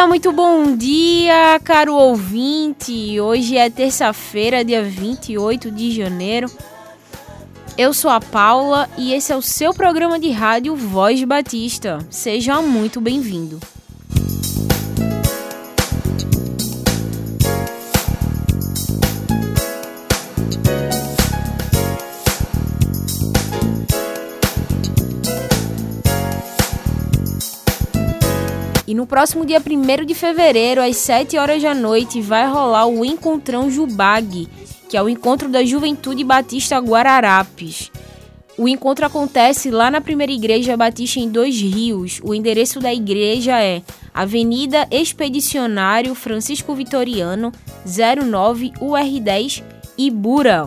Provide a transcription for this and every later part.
dia, muito bom dia, caro ouvinte. Hoje é terça-feira, dia 28 de janeiro. Eu sou a Paula e esse é o seu programa de rádio Voz Batista. Seja muito bem-vindo. E no próximo dia 1 de fevereiro, às 7 horas da noite, vai rolar o Encontrão Jubag, que é o encontro da Juventude Batista Guararapes. O encontro acontece lá na primeira igreja batista em Dois Rios. O endereço da igreja é Avenida Expedicionário Francisco Vitoriano, 09 UR10, Ibura.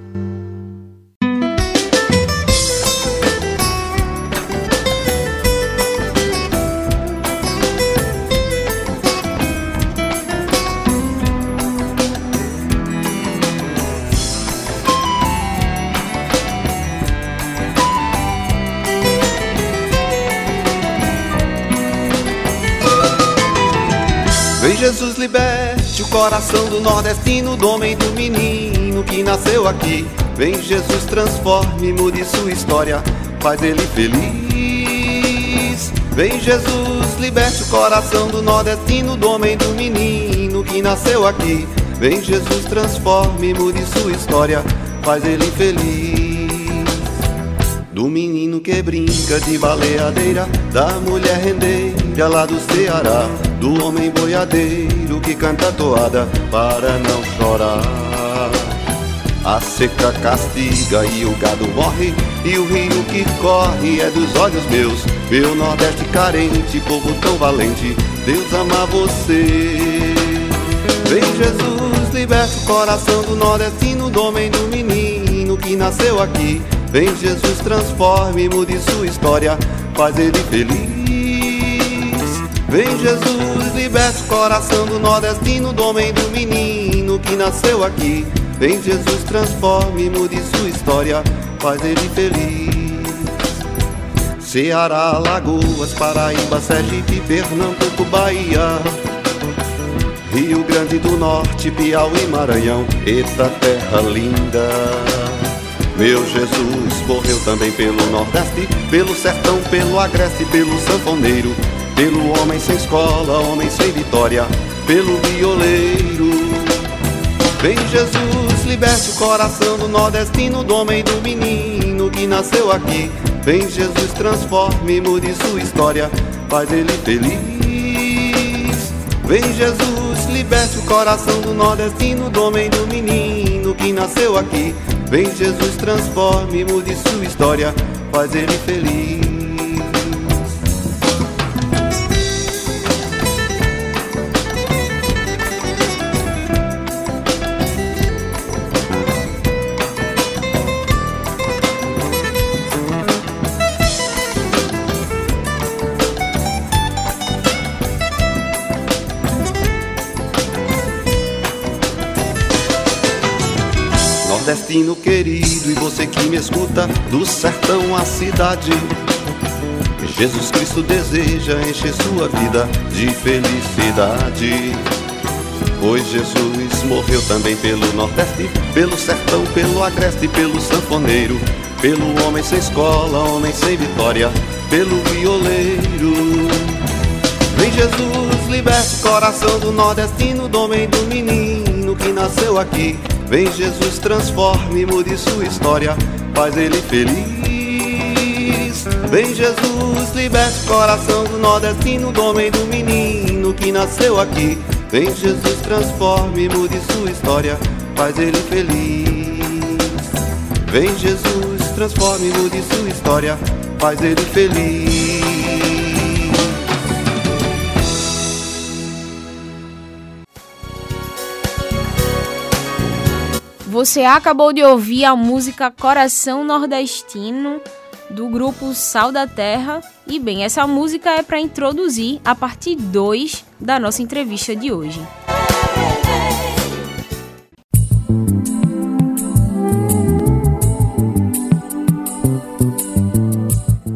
Coração do nordestino, do homem do menino que nasceu aqui. Vem Jesus transforme, mude sua história, faz ele feliz. Vem Jesus liberte o coração do nordestino, do homem do menino que nasceu aqui. Vem Jesus transforme, mude sua história, faz ele feliz. Do menino que brinca de baleadeira, da mulher rendeira lá do Ceará, do homem boiadeiro que canta toada para não chorar. A seca castiga e o gado morre, e o rio que corre é dos olhos meus. Meu Nordeste carente, povo tão valente, Deus ama você. Vem Jesus, liberte o coração do nordestino, do homem do menino que nasceu aqui. Vem Jesus, transforme, mude sua história, faz ele feliz. Vem Jesus, liberte o coração do nordestino, do homem do menino que nasceu aqui. Vem Jesus, transforme, mude sua história, faz ele feliz. Ceará, Lagoas, Paraíba, Sergipe, Pernambuco, Bahia. Rio Grande do Norte, Piauí, Maranhão, eita terra linda. Meu Jesus morreu também pelo Nordeste, pelo sertão, pelo agreste, pelo sanfoneiro, pelo homem sem escola, homem sem vitória, pelo violeiro. Vem Jesus, liberte o coração do nordestino, do homem do menino que nasceu aqui. Vem Jesus, transforme, mude sua história, faz ele feliz. Vem Jesus, liberte o coração do nordestino, do homem do menino que nasceu aqui. Vem Jesus, transforme, mude sua história, faz ele feliz. Nordestino querido e você que me escuta do sertão à cidade. Jesus Cristo deseja encher sua vida de felicidade. Pois Jesus morreu também pelo Nordeste, pelo sertão, pelo agreste, pelo sanfoneiro, pelo homem sem escola, homem sem vitória, pelo violeiro. Vem Jesus, liberta o coração do nordestino, do homem do menino que nasceu aqui. Vem Jesus, transforme, mude sua história, faz ele feliz. Vem Jesus, liberte o coração do nordestino, do homem do menino que nasceu aqui. Vem Jesus, transforme, mude sua história, faz ele feliz. Vem Jesus, transforme, mude sua história, faz ele feliz. Você acabou de ouvir a música Coração Nordestino do grupo Sal da Terra. E bem, essa música é para introduzir a parte 2 da nossa entrevista de hoje.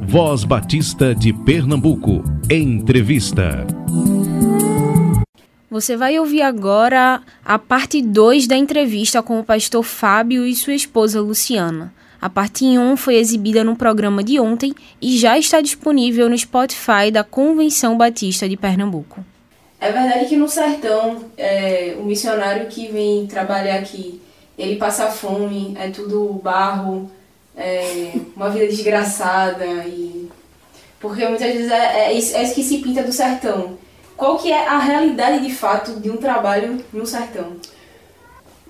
Voz Batista de Pernambuco. Entrevista. Você vai ouvir agora a parte 2 da entrevista com o pastor Fábio e sua esposa Luciana. A parte 1 um foi exibida no programa de ontem e já está disponível no Spotify da Convenção Batista de Pernambuco. É verdade que no sertão, é, o missionário que vem trabalhar aqui, ele passa fome, é tudo barro, é, uma vida desgraçada e porque muitas vezes é, é, é isso que se pinta do sertão qual que é a realidade de fato de um trabalho no sertão?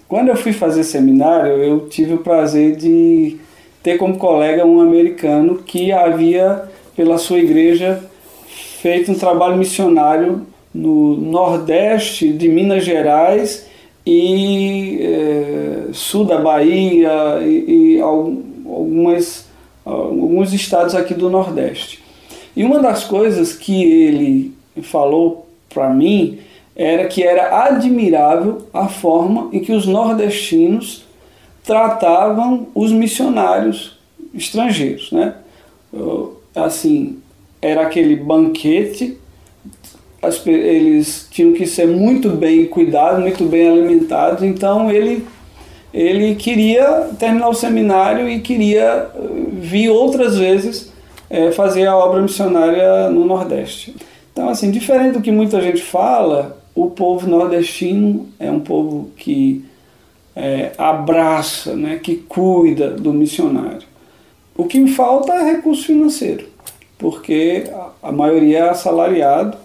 Quando eu fui fazer seminário, eu tive o prazer de ter como colega um americano que havia, pela sua igreja, feito um trabalho missionário no nordeste de Minas Gerais e é, sul da Bahia e, e algumas, alguns estados aqui do Nordeste. E uma das coisas que ele falou para mim era que era admirável a forma em que os nordestinos tratavam os missionários estrangeiros, né? Assim, era aquele banquete, eles tinham que ser muito bem cuidados, muito bem alimentados, então ele ele queria terminar o seminário e queria vir outras vezes é, fazer a obra missionária no Nordeste. Então, assim, diferente do que muita gente fala, o povo nordestino é um povo que é, abraça, né, que cuida do missionário. O que falta é recurso financeiro, porque a maioria é assalariado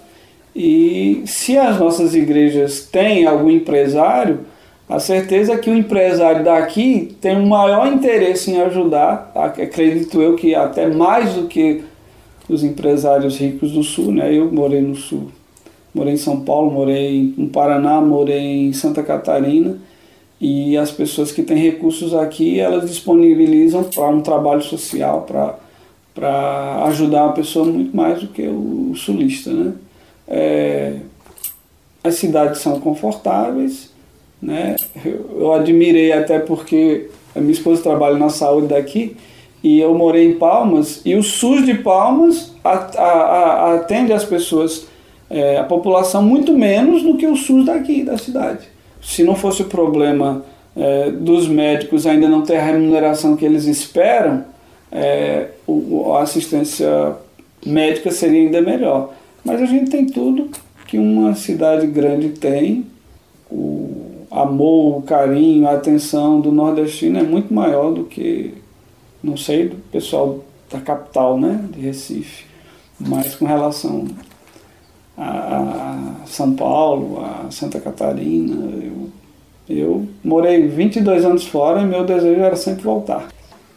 e se as nossas igrejas têm algum empresário, a certeza é que o empresário daqui tem um maior interesse em ajudar, acredito eu que até mais do que os empresários ricos do Sul, né? Eu morei no Sul, morei em São Paulo, morei no Paraná, morei em Santa Catarina e as pessoas que têm recursos aqui, elas disponibilizam para um trabalho social, para para ajudar a pessoa muito mais do que o, sulista, né? É, as cidades são confortáveis, né? Eu, eu admirei até porque a minha esposa trabalha na saúde daqui e eu morei em Palmas e o SUS de Palmas atende as pessoas, é, a população muito menos do que o SUS daqui da cidade. Se não fosse o problema é, dos médicos ainda não ter a remuneração que eles esperam, é, o, a assistência médica seria ainda melhor. Mas a gente tem tudo que uma cidade grande tem. O amor, o carinho, a atenção do nordestino é muito maior do que não sei do pessoal da capital, né, de Recife, mas com relação a, São Paulo, a Santa Catarina, eu, eu morei 22 anos fora e meu desejo era sempre voltar.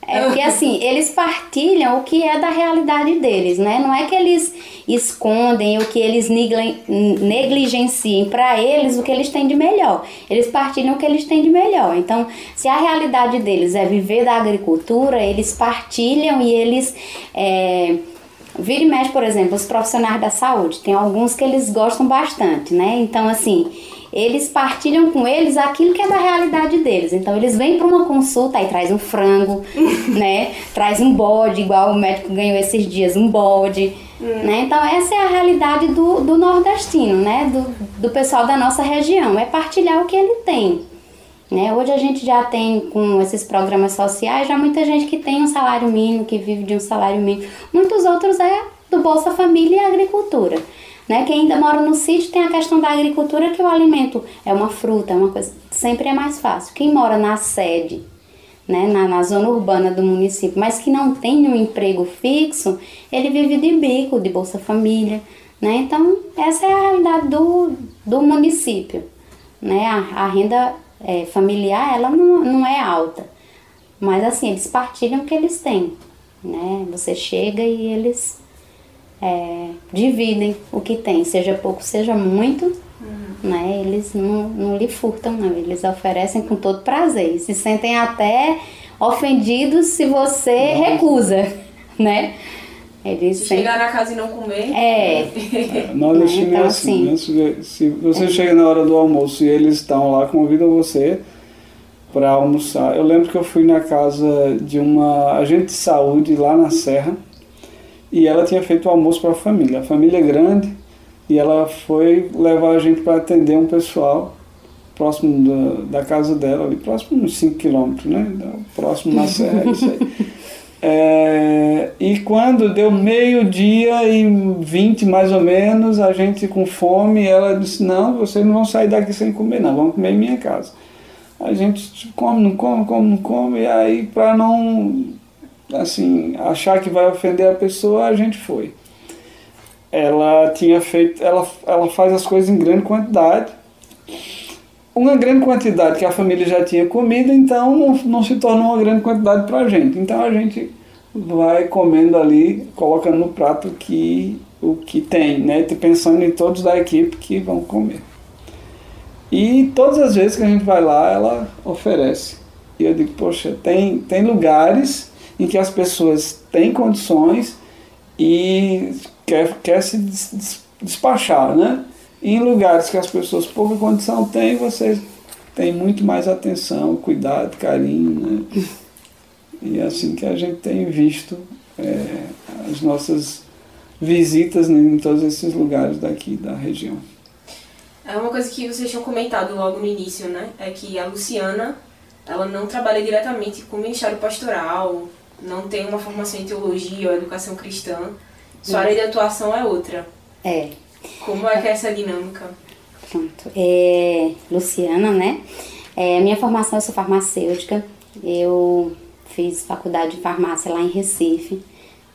É porque assim, eles partilham o que é da realidade deles, né? Não é que eles escondem o que eles negligenciem para eles o que eles têm de melhor. Eles partilham o que eles têm de melhor. Então, se a realidade deles é viver da agricultura, eles partilham e eles. É, Vira e mexe, por exemplo, os profissionais da saúde. Tem alguns que eles gostam bastante, né? Então, assim, eles partilham com eles aquilo que é da realidade deles. Então eles vêm para uma consulta e traz um frango, né? Traz um bode, igual o médico ganhou esses dias, um bode. Hum. Né? Então essa é a realidade do, do nordestino, né? Do, do pessoal da nossa região. É partilhar o que ele tem. Né? Hoje a gente já tem com esses programas sociais, já muita gente que tem um salário mínimo, que vive de um salário mínimo. Muitos outros é do Bolsa Família e Agricultura. Né? Quem ainda mora no sítio tem a questão da agricultura, que o alimento é uma fruta, é uma coisa, sempre é mais fácil. Quem mora na sede, né, na, na zona urbana do município, mas que não tem um emprego fixo, ele vive de bico, de Bolsa Família. Né? Então, essa é a realidade do, do município. Né? A, a renda é, familiar ela não, não é alta, mas assim, eles partilham o que eles têm. Né? Você chega e eles é, dividem o que tem, seja pouco, seja muito, uhum. né? Eles não, não lhe furtam, não. Eles oferecem com todo prazer. E se sentem até ofendidos se você Nossa. recusa, né? Eles se sempre... chegar na casa e não comer. É. é nós né? então, assim, assim, né? Se você é. chega na hora do almoço e eles estão lá, convidam você para almoçar. Eu lembro que eu fui na casa de uma agente de saúde lá na Serra e ela tinha feito o almoço para a família. A família é grande e ela foi levar a gente para atender um pessoal próximo da, da casa dela, ali próximo uns 5 quilômetros, né? Próximo na serra, isso aí. É, e quando deu meio-dia e 20 mais ou menos, a gente com fome, ela disse: Não, vocês não vão sair daqui sem comer, não, vão comer em minha casa. A gente come, não come, come, não come, e aí, para não assim, achar que vai ofender a pessoa, a gente foi. Ela tinha feito, ela, ela faz as coisas em grande quantidade. Uma grande quantidade que a família já tinha comido, então não, não se torna uma grande quantidade para a gente. Então a gente vai comendo ali, colocando no prato que, o que tem, né? Pensando em todos da equipe que vão comer. E todas as vezes que a gente vai lá, ela oferece. E eu digo, poxa, tem, tem lugares em que as pessoas têm condições e quer, quer se despachar, né? Em lugares que as pessoas pouca condição têm, você tem muito mais atenção, cuidado, carinho, né? E é assim que a gente tem visto é, as nossas visitas em todos esses lugares daqui da região. É uma coisa que vocês tinham comentado logo no início, né? É que a Luciana, ela não trabalha diretamente com o Ministério Pastoral, não tem uma formação em teologia ou educação cristã, sua área de atuação é outra. É. Como é que é essa dinâmica? Pronto. É, Luciana, né? É, minha formação, eu sou farmacêutica. Eu fiz faculdade de farmácia lá em Recife.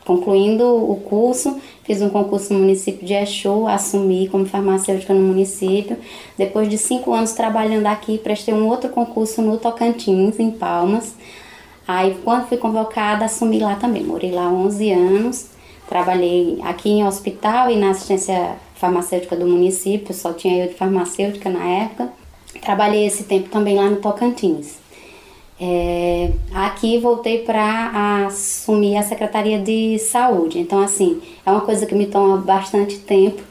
Concluindo o curso, fiz um concurso no município de Exu, assumi como farmacêutica no município. Depois de cinco anos trabalhando aqui, prestei um outro concurso no Tocantins, em Palmas. Aí, quando fui convocada, assumi lá também. Morei lá 11 anos. Trabalhei aqui em hospital e na assistência farmacêutica do município, só tinha eu de farmacêutica na época. Trabalhei esse tempo também lá no Tocantins. É, aqui voltei para assumir a Secretaria de Saúde. Então, assim, é uma coisa que me toma bastante tempo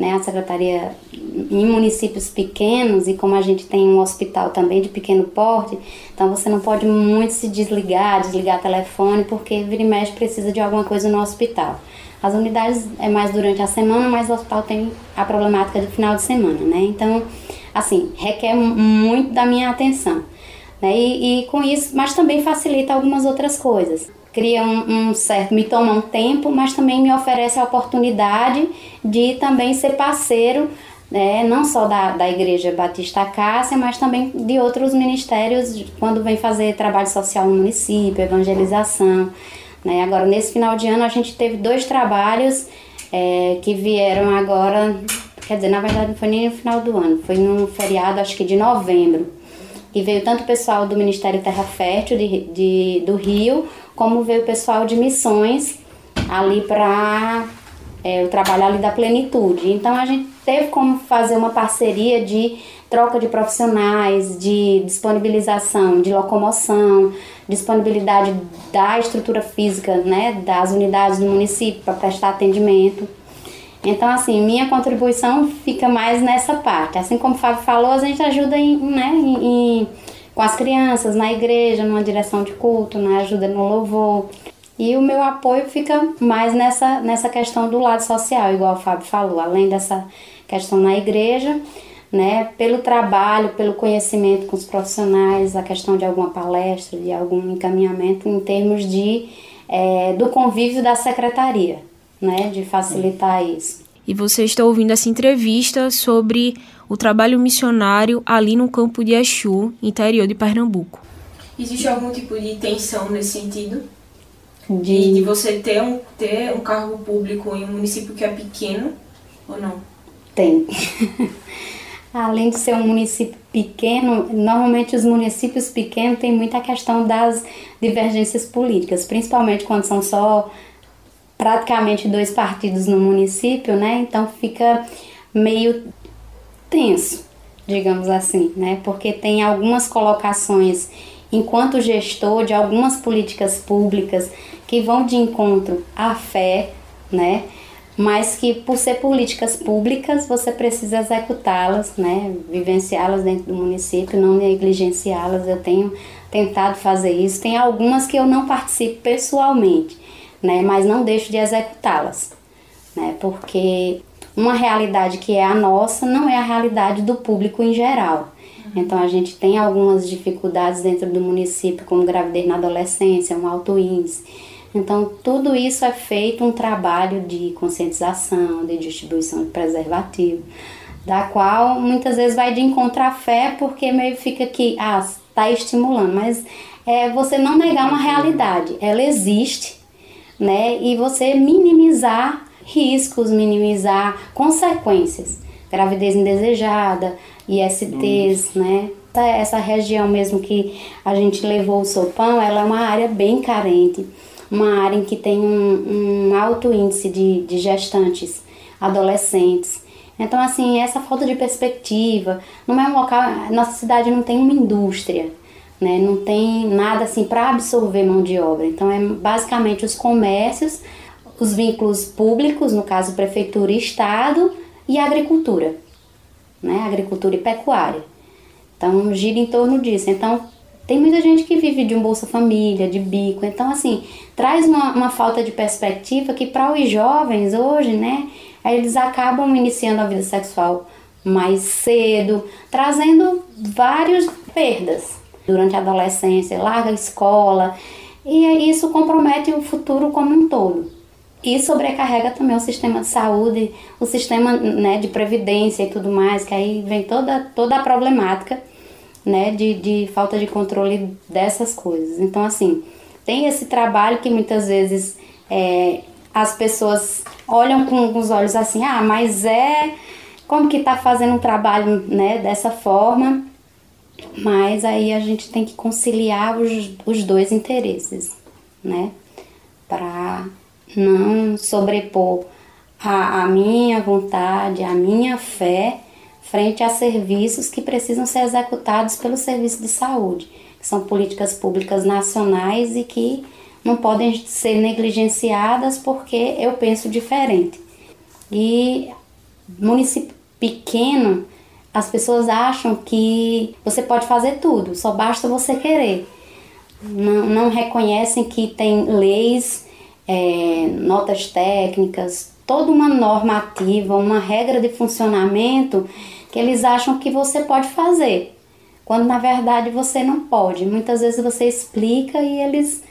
né, a secretaria em municípios pequenos e como a gente tem um hospital também de pequeno porte, então você não pode muito se desligar, desligar telefone, porque vira e mexe precisa de alguma coisa no hospital. As unidades é mais durante a semana, mas o hospital tem a problemática do final de semana, né? Então, assim, requer muito da minha atenção. Né? E, e com isso, mas também facilita algumas outras coisas cria um, um, certo, me toma um tempo, mas também me oferece a oportunidade de também ser parceiro, né, não só da, da Igreja Batista Cássia, mas também de outros ministérios, quando vem fazer trabalho social no município, evangelização. Né. Agora, nesse final de ano, a gente teve dois trabalhos é, que vieram agora, quer dizer, na verdade não foi nem no final do ano, foi no feriado, acho que de novembro. E veio tanto o pessoal do Ministério Terra Fértil de, de, do Rio, como veio o pessoal de missões ali para é, o trabalho ali da plenitude. Então a gente teve como fazer uma parceria de troca de profissionais, de disponibilização de locomoção, disponibilidade da estrutura física, né, das unidades do município para prestar atendimento. Então, assim, minha contribuição fica mais nessa parte. Assim como o Fábio falou, a gente ajuda em, né, em, com as crianças, na igreja, numa direção de culto, na ajuda no louvor. E o meu apoio fica mais nessa, nessa questão do lado social, igual o Fábio falou, além dessa questão na igreja, né, pelo trabalho, pelo conhecimento com os profissionais, a questão de alguma palestra, de algum encaminhamento em termos de é, do convívio da secretaria, né, de facilitar isso. e você está ouvindo essa entrevista sobre o trabalho missionário ali no campo de Exu, interior de Pernambuco. Existe algum tipo de tensão nesse sentido? De, de você ter um, ter um cargo público em um município que é pequeno ou não? Tem. Além de ser um município pequeno, normalmente os municípios pequenos têm muita questão das divergências políticas, principalmente quando são só praticamente dois partidos no município, né? Então fica meio tenso, digamos assim, né? Porque tem algumas colocações enquanto gestor de algumas políticas públicas que vão de encontro à fé, né? Mas que por ser políticas públicas você precisa executá-las, né? Vivenciá-las dentro do município, não negligenciá-las. Eu tenho tentado fazer isso. Tem algumas que eu não participo pessoalmente, né? Mas não deixo de executá-las, né? Porque uma realidade que é a nossa não é a realidade do público em geral. Então a gente tem algumas dificuldades dentro do município, como gravidez na adolescência, um alto índice. Então tudo isso é feito um trabalho de conscientização, de distribuição de preservativo, da qual muitas vezes vai de encontro à fé, porque meio fica que, ah, está estimulando, mas é você não negar uma realidade, ela existe, né? E você minimizar riscos, minimizar consequências. Gravidez indesejada, ISTs, né? Essa região mesmo que a gente levou o sopão, ela é uma área bem carente, uma área em que tem um, um alto índice de, de gestantes, adolescentes. Então, assim, essa falta de perspectiva, não é um local, nossa cidade não tem uma indústria, né? Não tem nada assim para absorver mão de obra. Então, é basicamente os comércios, os vínculos públicos, no caso prefeitura e estado, e agricultura né? Agricultura e pecuária. Então gira em torno disso. Então tem muita gente que vive de um Bolsa Família, de bico. Então, assim, traz uma, uma falta de perspectiva que para os jovens hoje, né, eles acabam iniciando a vida sexual mais cedo, trazendo várias perdas durante a adolescência, larga a escola, e isso compromete o futuro como um todo. E sobrecarrega também o sistema de saúde, o sistema né, de previdência e tudo mais, que aí vem toda, toda a problemática né, de, de falta de controle dessas coisas. Então, assim, tem esse trabalho que muitas vezes é, as pessoas olham com os olhos assim, ah, mas é como que tá fazendo um trabalho né, dessa forma, mas aí a gente tem que conciliar os, os dois interesses, né, para não sobrepor a, a minha vontade, a minha fé frente a serviços que precisam ser executados pelo serviço de saúde, que são políticas públicas nacionais e que não podem ser negligenciadas porque eu penso diferente. E município pequeno, as pessoas acham que você pode fazer tudo, só basta você querer. Não, não reconhecem que tem leis é, notas técnicas, toda uma normativa, uma regra de funcionamento que eles acham que você pode fazer, quando na verdade você não pode. Muitas vezes você explica e eles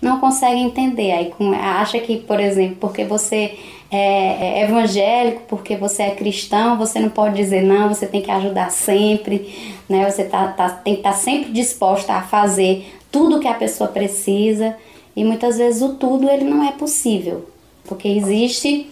não conseguem entender. Aí acha que, por exemplo, porque você é, é evangélico, porque você é cristão, você não pode dizer não, você tem que ajudar sempre, né? Você tá, tá, tem que estar tá sempre disposta a fazer tudo que a pessoa precisa. E muitas vezes o tudo ele não é possível, porque existe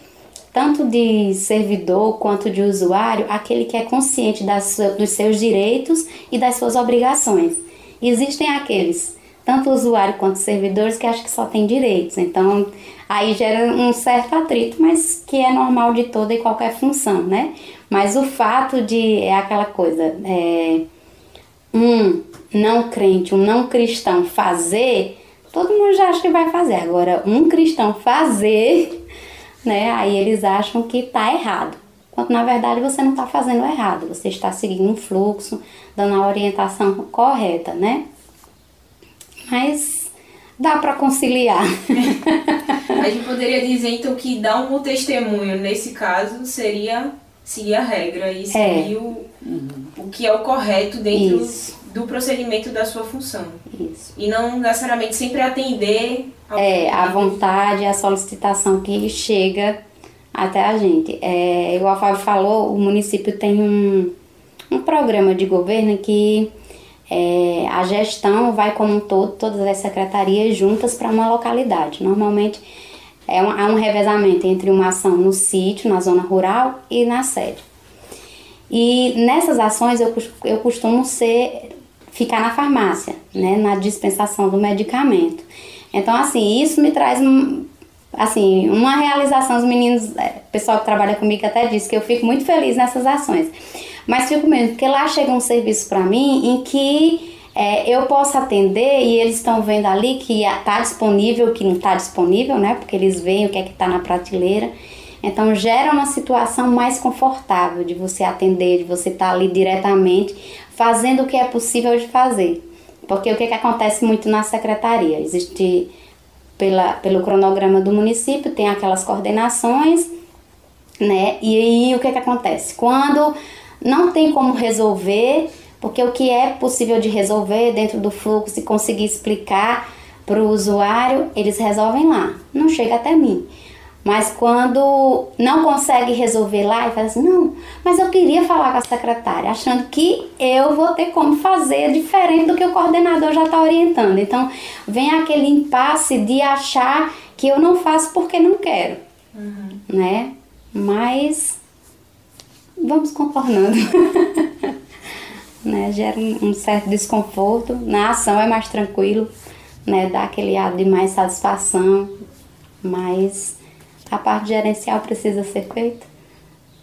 tanto de servidor quanto de usuário aquele que é consciente das, dos seus direitos e das suas obrigações. Existem aqueles, tanto usuário quanto servidores, que acham que só tem direitos. Então, aí gera um certo atrito, mas que é normal de toda e qualquer função, né? Mas o fato de é aquela coisa, é, um não crente, um não cristão fazer todo mundo já acha que vai fazer. Agora, um cristão fazer, né? Aí eles acham que tá errado. Quando na verdade você não está fazendo errado, você está seguindo um fluxo, dando a orientação correta, né? Mas dá para conciliar. a gente poderia dizer então que dar um testemunho nesse caso seria seguir a regra e seguir é. o, o que é o correto dentro Isso do procedimento da sua função. Isso. E não necessariamente sempre atender ao É, a vontade, a solicitação que chega até a gente. É, igual a Fábio falou, o município tem um, um programa de governo que é, a gestão vai como um todo, todas as secretarias juntas para uma localidade. Normalmente é um, há um revezamento entre uma ação no sítio, na zona rural e na sede. E nessas ações eu, eu costumo ser ficar na farmácia, né, na dispensação do medicamento. Então, assim, isso me traz assim, uma realização, os meninos, é, o pessoal que trabalha comigo até disse que eu fico muito feliz nessas ações. Mas fico mesmo, porque lá chega um serviço para mim em que é, eu posso atender e eles estão vendo ali que está disponível, que não está disponível, né? Porque eles veem o que é que está na prateleira. Então gera uma situação mais confortável de você atender, de você estar tá ali diretamente fazendo o que é possível de fazer. Porque o que, é que acontece muito na secretaria? Existe pela, pelo cronograma do município, tem aquelas coordenações, né? E aí o que, que acontece? Quando não tem como resolver, porque o que é possível de resolver dentro do fluxo e conseguir explicar para o usuário, eles resolvem lá, não chega até mim. Mas quando não consegue resolver lá e fala assim, não, mas eu queria falar com a secretária, achando que eu vou ter como fazer diferente do que o coordenador já está orientando. Então vem aquele impasse de achar que eu não faço porque não quero, uhum. né? Mas vamos contornando. né? Gera um certo desconforto. Na ação é mais tranquilo, né? Dá aquele ar de mais satisfação, mas a parte gerencial precisa ser feita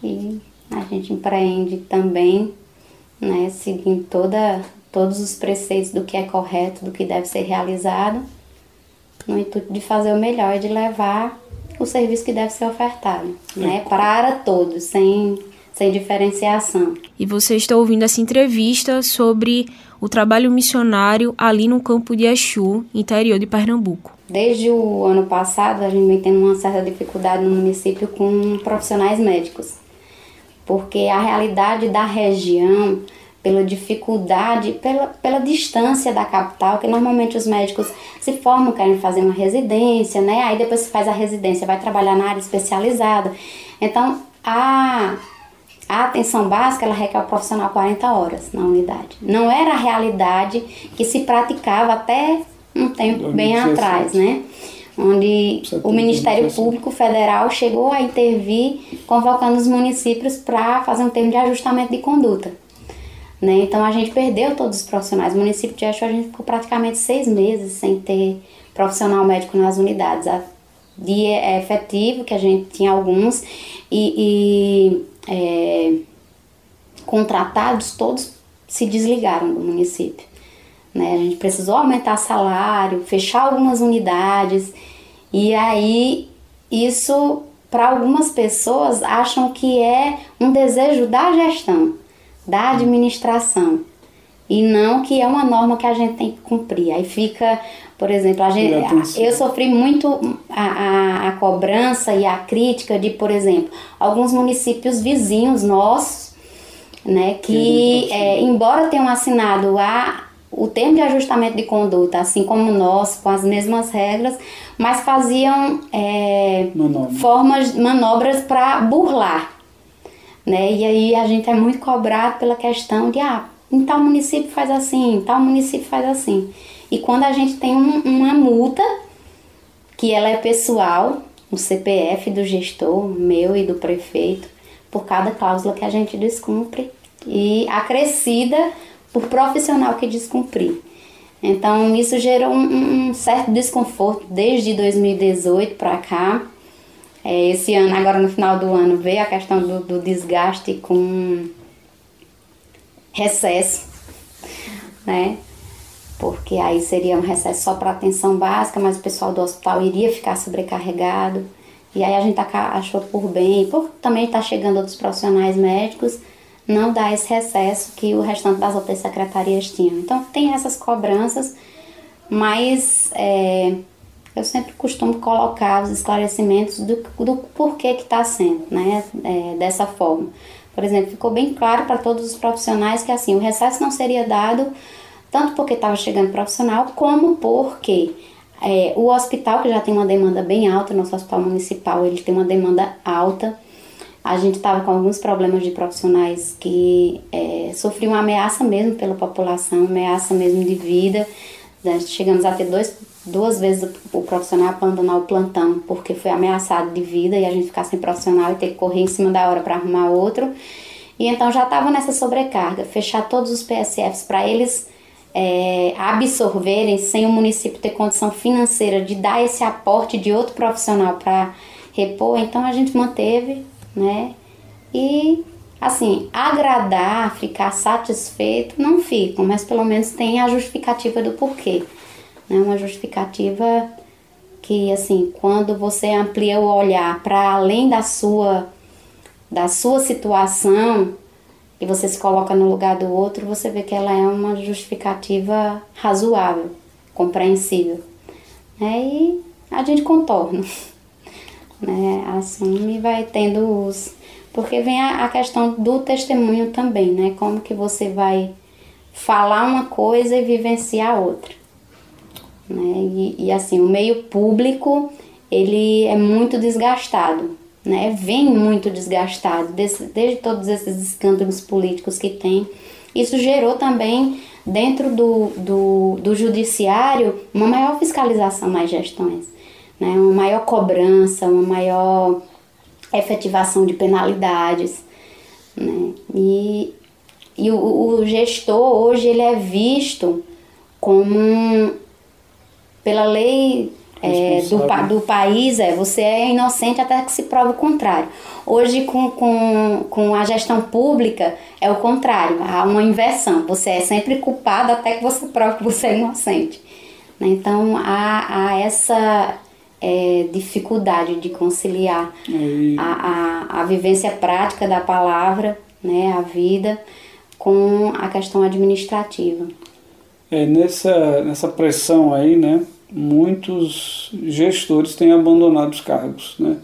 e a gente empreende também, né, seguindo toda, todos os preceitos do que é correto, do que deve ser realizado, no intuito de fazer o melhor e de levar o serviço que deve ser ofertado, né, para todos, sem, sem diferenciação. E você está ouvindo essa entrevista sobre o trabalho missionário ali no campo de Exu, interior de Pernambuco. Desde o ano passado, a gente vem tendo uma certa dificuldade no município com profissionais médicos, porque a realidade da região, pela dificuldade, pela, pela distância da capital, que normalmente os médicos se formam, querem fazer uma residência, né? Aí depois que faz a residência, vai trabalhar na área especializada. Então, a, a atenção básica, ela requer o profissional 40 horas na unidade. Não era a realidade que se praticava até um tempo bem atrás, né? Onde o Ministério Público Federal chegou a intervir convocando os municípios para fazer um termo de ajustamento de conduta. Né? Então a gente perdeu todos os profissionais. O município de Exu a gente ficou praticamente seis meses sem ter profissional médico nas unidades. De é, efetivo, que a gente tinha alguns, e, e é, contratados, todos se desligaram do município. Né? A gente precisou aumentar salário, fechar algumas unidades e aí isso para algumas pessoas acham que é um desejo da gestão, da administração e não que é uma norma que a gente tem que cumprir. Aí fica, por exemplo, a gente, eu sofri muito a, a, a cobrança e a crítica de, por exemplo, alguns municípios vizinhos nossos, né, que é, embora tenham assinado a o termo de ajustamento de conduta, assim como nós, com as mesmas regras, mas faziam é, Manobra. formas, manobras para burlar. Né? E aí a gente é muito cobrado pela questão de, ah, em tal município faz assim, em tal município faz assim. E quando a gente tem um, uma multa, que ela é pessoal, o CPF do gestor, meu e do prefeito, por cada cláusula que a gente descumpre, e acrescida por profissional que descumprir. Então, isso gerou um, um certo desconforto desde 2018 para cá. É, esse ano, agora no final do ano, veio a questão do, do desgaste com recesso, né? Porque aí seria um recesso só para atenção básica, mas o pessoal do hospital iria ficar sobrecarregado. E aí a gente achou por bem, por também está chegando outros profissionais médicos, não dá esse recesso que o restante das outras secretarias tinham. Então tem essas cobranças, mas é, eu sempre costumo colocar os esclarecimentos do, do porquê que está sendo né, é, dessa forma. Por exemplo, ficou bem claro para todos os profissionais que assim, o recesso não seria dado tanto porque estava chegando profissional, como porque É, o hospital, que já tem uma demanda bem alta, nosso hospital municipal, ele tem uma demanda alta. A gente estava com alguns problemas de profissionais que é, sofriam ameaça mesmo pela população, ameaça mesmo de vida. Chegamos a ter dois, duas vezes o profissional abandonar o plantão porque foi ameaçado de vida e a gente ficar sem profissional e ter que correr em cima da hora para arrumar outro. E então já estava nessa sobrecarga, fechar todos os PSFs para eles é, absorverem sem o município ter condição financeira de dar esse aporte de outro profissional para repor, então a gente manteve, né? E assim, agradar, ficar satisfeito, não ficam, mas pelo menos tem a justificativa do porquê. Né? Uma justificativa que assim, quando você amplia o olhar para além da sua da sua situação, e você se coloca no lugar do outro, você vê que ela é uma justificativa razoável, compreensível. Né? E a gente contorna, né? assume e vai tendo os. Porque vem a, a questão do testemunho também, né? Como que você vai falar uma coisa e vivenciar outra. Né? E, e assim, o meio público ele é muito desgastado né, vem muito desgastado desde, desde todos esses escândalos políticos que tem. Isso gerou também, dentro do, do, do judiciário, uma maior fiscalização nas gestões, né, uma maior cobrança, uma maior efetivação de penalidades. Né, e e o, o gestor hoje ele é visto como, pela lei é, do, do país é você é inocente até que se prove o contrário. Hoje, com, com, com a gestão pública, é o contrário, há uma inversão. Você é sempre culpado até que você prove que você é inocente. Né? Então, há, há essa é, dificuldade de conciliar a, a, a vivência prática da palavra, né, a vida, com a questão administrativa. É, nessa, nessa pressão aí, né, muitos gestores têm abandonado os cargos. Né?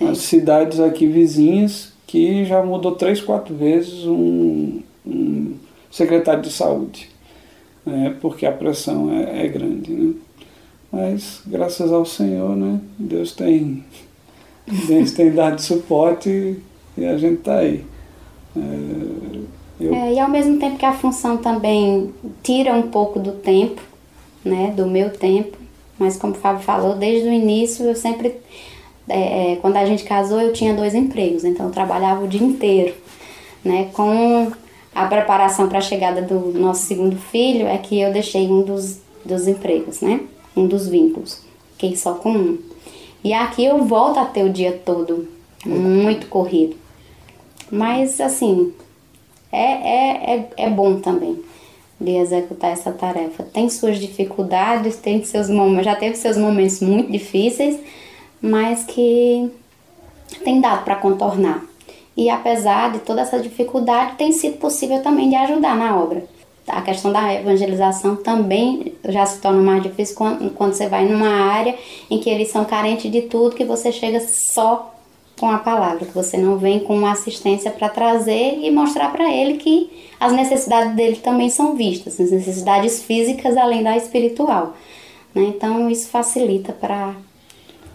As cidades aqui vizinhas que já mudou três, quatro vezes um, um secretário de saúde, né? porque a pressão é, é, grande. Né? Mas graças ao Senhor, né? Deus tem, Deus tem dado suporte e a gente está aí. É, eu... é, e ao mesmo tempo que a função também tira um pouco do tempo, né, do meu tempo, mas como o Fábio falou, desde o início eu sempre, é, é, quando a gente casou, eu tinha dois empregos, então eu trabalhava o dia inteiro, né, com a preparação para a chegada do nosso segundo filho é que eu deixei um dos, dos empregos, né, um dos vínculos, fiquei só com um. E aqui eu volto a ter o dia todo, muito corrido. Mas assim, é, é, é, é bom também de executar essa tarefa. Tem suas dificuldades, tem seus momentos, já teve seus momentos muito difíceis, mas que tem dado para contornar. E apesar de toda essa dificuldade, tem sido possível também de ajudar na obra. A questão da evangelização também já se torna mais difícil quando, quando você vai numa área em que eles são carentes de tudo, que você chega só com a palavra, que você não vem com uma assistência para trazer e mostrar para ele que as necessidades dele também são vistas, as necessidades físicas além da espiritual. Né? Então isso facilita para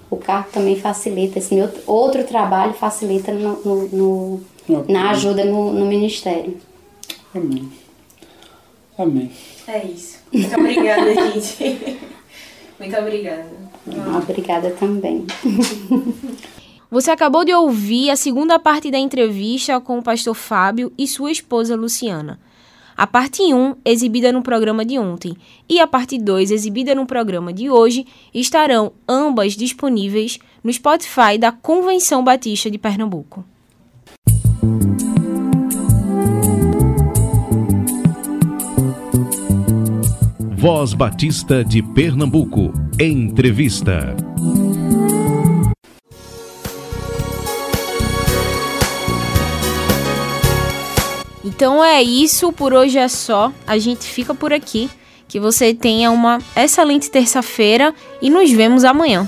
o carro também facilita esse meu outro trabalho facilita no, no, no na ajuda no, no ministério. Amém. Amém. É isso. Muito obrigada, gente. Muito obrigada. Obrigada também. Você acabou de ouvir a segunda parte da entrevista com o pastor Fábio e sua esposa Luciana. A parte 1, exibida no programa de ontem, e a parte 2, exibida no programa de hoje, estarão ambas disponíveis no Spotify da Convenção Batista de Pernambuco. Voz Batista de Pernambuco. Entrevista. Então é isso, por hoje é só. A gente fica por aqui. Que você tenha uma excelente terça-feira e nos vemos amanhã.